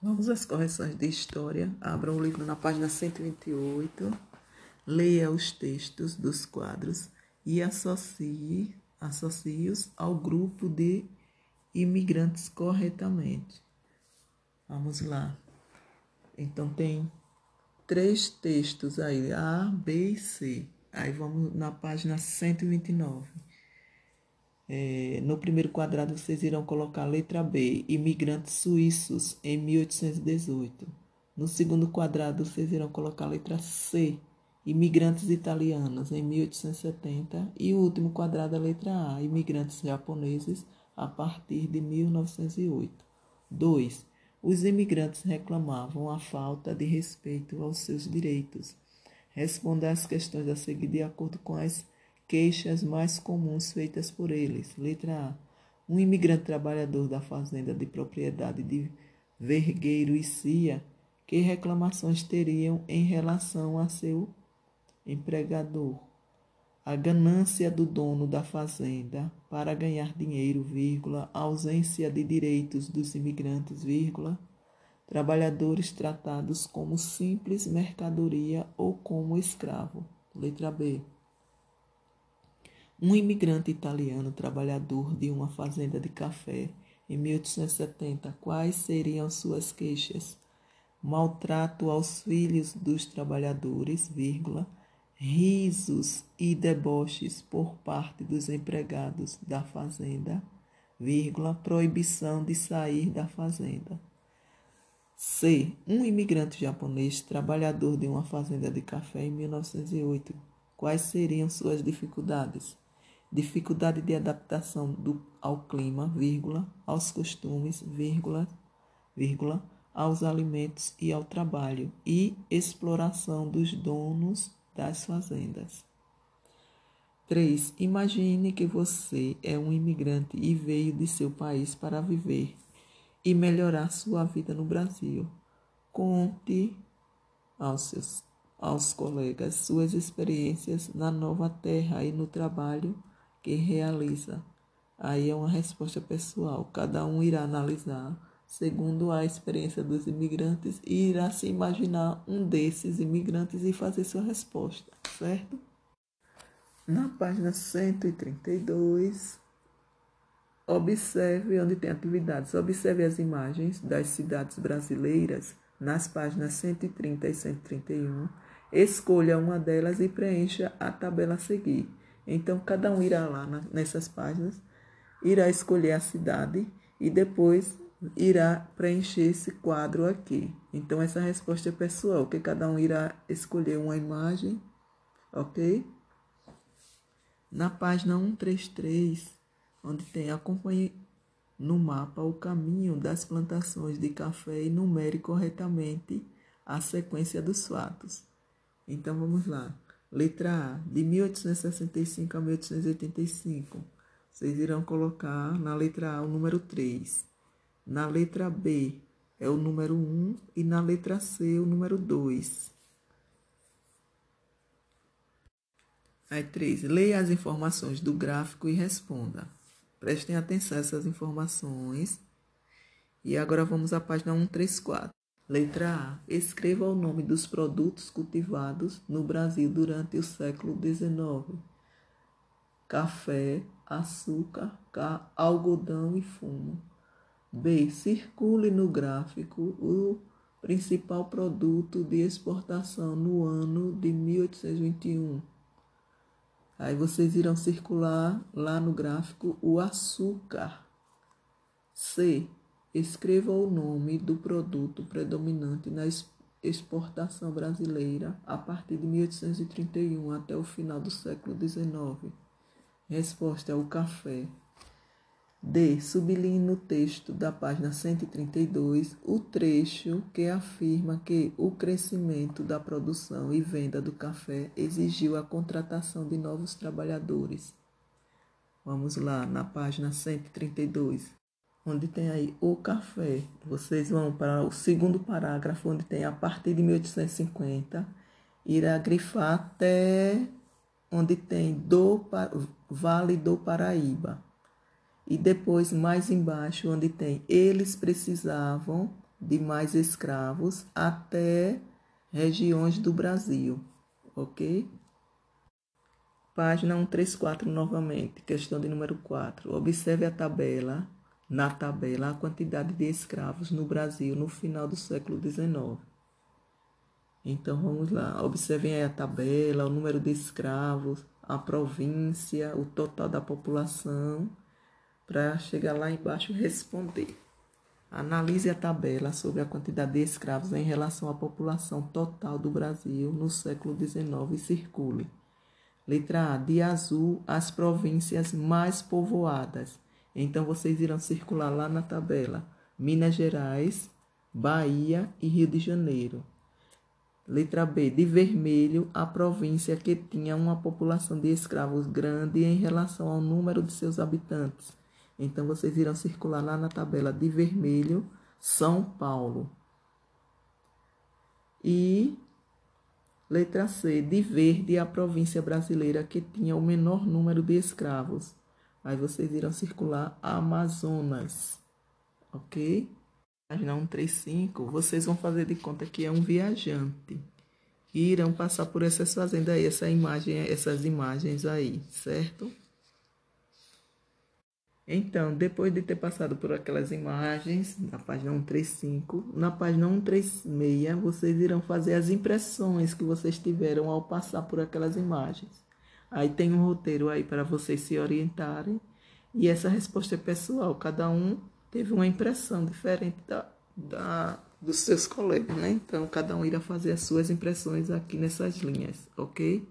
Vamos às correções de história. Abra o livro na página 128. Leia os textos dos quadros e associe, associe-os ao grupo de imigrantes corretamente. Vamos lá. Então tem três textos aí, A, B e C. Aí vamos na página 129. É, no primeiro quadrado vocês irão colocar a letra B, imigrantes suíços em 1818. No segundo quadrado vocês irão colocar a letra C, imigrantes italianos em 1870. E o último quadrado a letra A, imigrantes japoneses a partir de 1908. 2. Os imigrantes reclamavam a falta de respeito aos seus direitos. Responda às questões a seguir de acordo com as Queixas mais comuns feitas por eles. Letra A. Um imigrante trabalhador da fazenda de propriedade de Vergueiro e Cia, que reclamações teriam em relação a seu empregador? A ganância do dono da fazenda para ganhar dinheiro, vírgula, a ausência de direitos dos imigrantes, vírgula, trabalhadores tratados como simples mercadoria ou como escravo. Letra B. Um imigrante italiano trabalhador de uma fazenda de café em 1870, quais seriam suas queixas? Maltrato aos filhos dos trabalhadores, vírgula, risos e deboches por parte dos empregados da fazenda, vírgula, proibição de sair da fazenda. C. Um imigrante japonês trabalhador de uma fazenda de café em 1908. Quais seriam suas dificuldades? Dificuldade de adaptação do, ao clima, vírgula, aos costumes, vírgula, vírgula, aos alimentos e ao trabalho, e exploração dos donos das fazendas. 3. Imagine que você é um imigrante e veio de seu país para viver e melhorar sua vida no Brasil. Conte aos seus aos colegas suas experiências na nova terra e no trabalho que realiza. Aí é uma resposta pessoal. Cada um irá analisar segundo a experiência dos imigrantes e irá se imaginar um desses imigrantes e fazer sua resposta, certo? Na página 132, observe onde tem atividades. Observe as imagens das cidades brasileiras nas páginas 130 e 131. Escolha uma delas e preencha a tabela a seguir. Então, cada um irá lá nessas páginas, irá escolher a cidade e depois irá preencher esse quadro aqui. Então, essa resposta é pessoal, que cada um irá escolher uma imagem, ok? Na página 133, onde tem acompanhe no mapa o caminho das plantações de café e numere corretamente a sequência dos fatos. Então, vamos lá. Letra A, de 1865 a 1885. Vocês irão colocar na letra A o número 3. Na letra B é o número 1 e na letra C o número 2. Aí 3. Leia as informações do gráfico e responda. Prestem atenção a essas informações. E agora vamos à página 134. Letra A. Escreva o nome dos produtos cultivados no Brasil durante o século XIX: café, açúcar, algodão e fumo. B. Circule no gráfico o principal produto de exportação no ano de 1821. Aí vocês irão circular lá no gráfico o açúcar. C. Escreva o nome do produto predominante na exportação brasileira a partir de 1831 até o final do século XIX. Resposta é o café. D. Sublinhe no texto da página 132 o trecho que afirma que o crescimento da produção e venda do café exigiu a contratação de novos trabalhadores. Vamos lá, na página 132 onde tem aí o café. Vocês vão para o segundo parágrafo, onde tem a partir de 1850, irá grifar até onde tem do Vale do Paraíba. E depois mais embaixo, onde tem eles precisavam de mais escravos até regiões do Brasil, ok? Página 134 novamente, questão de número 4. Observe a tabela, na tabela, a quantidade de escravos no Brasil no final do século XIX. Então vamos lá, observem aí a tabela, o número de escravos, a província, o total da população, para chegar lá embaixo e responder. Analise a tabela sobre a quantidade de escravos em relação à população total do Brasil no século XIX e circule. Letra A. De azul, as províncias mais povoadas. Então, vocês irão circular lá na tabela. Minas Gerais, Bahia e Rio de Janeiro. Letra B. De vermelho, a província que tinha uma população de escravos grande em relação ao número de seus habitantes. Então, vocês irão circular lá na tabela de vermelho, São Paulo. E letra C, de verde, a província brasileira que tinha o menor número de escravos. Aí vocês irão circular Amazonas, ok? Página 135, vocês vão fazer de conta que é um viajante. E irão passar por essas fazendas aí, essa imagem, essas imagens aí, certo? Então, depois de ter passado por aquelas imagens, na página 135, na página 136, vocês irão fazer as impressões que vocês tiveram ao passar por aquelas imagens. Aí tem um roteiro aí para vocês se orientarem. E essa resposta é pessoal, cada um teve uma impressão diferente da, da, dos seus colegas, né? Então, cada um irá fazer as suas impressões aqui nessas linhas, ok?